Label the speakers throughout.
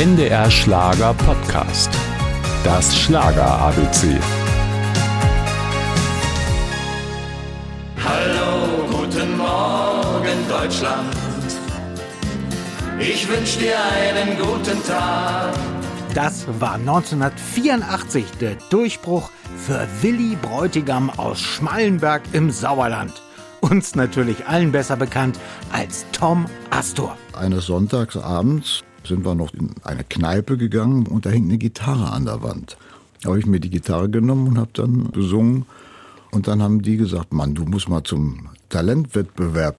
Speaker 1: NDR Schlager Podcast. Das Schlager ABC.
Speaker 2: Hallo, guten Morgen Deutschland. Ich wünsche dir einen guten Tag.
Speaker 3: Das war 1984 der Durchbruch für Willi Bräutigam aus Schmallenberg im Sauerland. Uns natürlich allen besser bekannt als Tom Astor.
Speaker 4: Eines Sonntagsabends sind wir noch in eine Kneipe gegangen und da hing eine Gitarre an der Wand. Da habe ich mir die Gitarre genommen und habe dann gesungen. Und dann haben die gesagt, Mann, du musst mal zum Talentwettbewerb.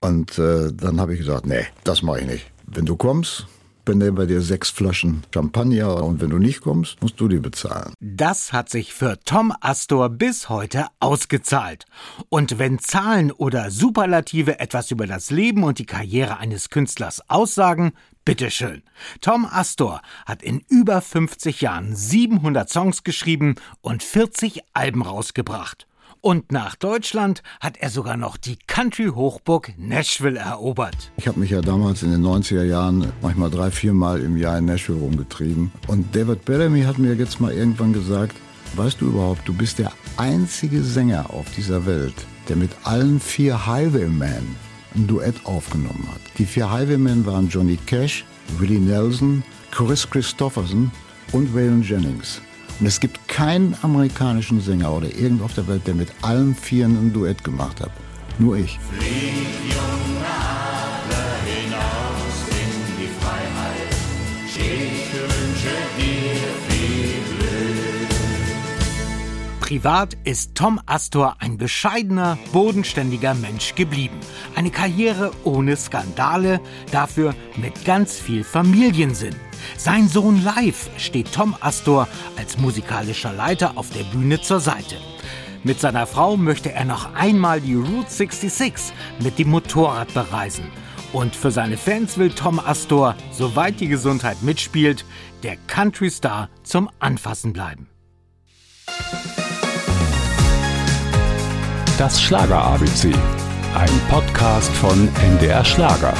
Speaker 4: Und äh, dann habe ich gesagt, nee, das mache ich nicht. Wenn du kommst, benehmen wir dir sechs Flaschen Champagner und wenn du nicht kommst, musst du die bezahlen.
Speaker 3: Das hat sich für Tom Astor bis heute ausgezahlt. Und wenn Zahlen oder Superlative etwas über das Leben und die Karriere eines Künstlers aussagen, bitteschön. Tom Astor hat in über 50 Jahren 700 Songs geschrieben und 40 Alben rausgebracht. Und nach Deutschland hat er sogar noch die Country-Hochburg Nashville erobert.
Speaker 4: Ich habe mich ja damals in den 90er Jahren manchmal drei, vier Mal im Jahr in Nashville rumgetrieben. Und David Bellamy hat mir jetzt mal irgendwann gesagt, weißt du überhaupt, du bist der einzige Sänger auf dieser Welt, der mit allen vier Highwaymen ein Duett aufgenommen hat. Die vier Highwaymen waren Johnny Cash, Willie Nelson, Chris Christopherson und Waylon Jennings. Und es gibt keinen amerikanischen Sänger oder irgend auf der Welt, der mit allen Vieren ein Duett gemacht hat. Nur ich.
Speaker 2: Flieg, junger Adler, hinaus in die Freiheit. Ich wünsche dir viel Glück.
Speaker 3: Privat ist Tom Astor ein bescheidener, bodenständiger Mensch geblieben. Eine Karriere ohne Skandale, dafür mit ganz viel Familiensinn. Sein Sohn Live steht Tom Astor als musikalischer Leiter auf der Bühne zur Seite. Mit seiner Frau möchte er noch einmal die Route 66 mit dem Motorrad bereisen. Und für seine Fans will Tom Astor, soweit die Gesundheit mitspielt, der Country Star zum Anfassen bleiben.
Speaker 1: Das Schlager ABC. Ein Podcast von NDR Schlager.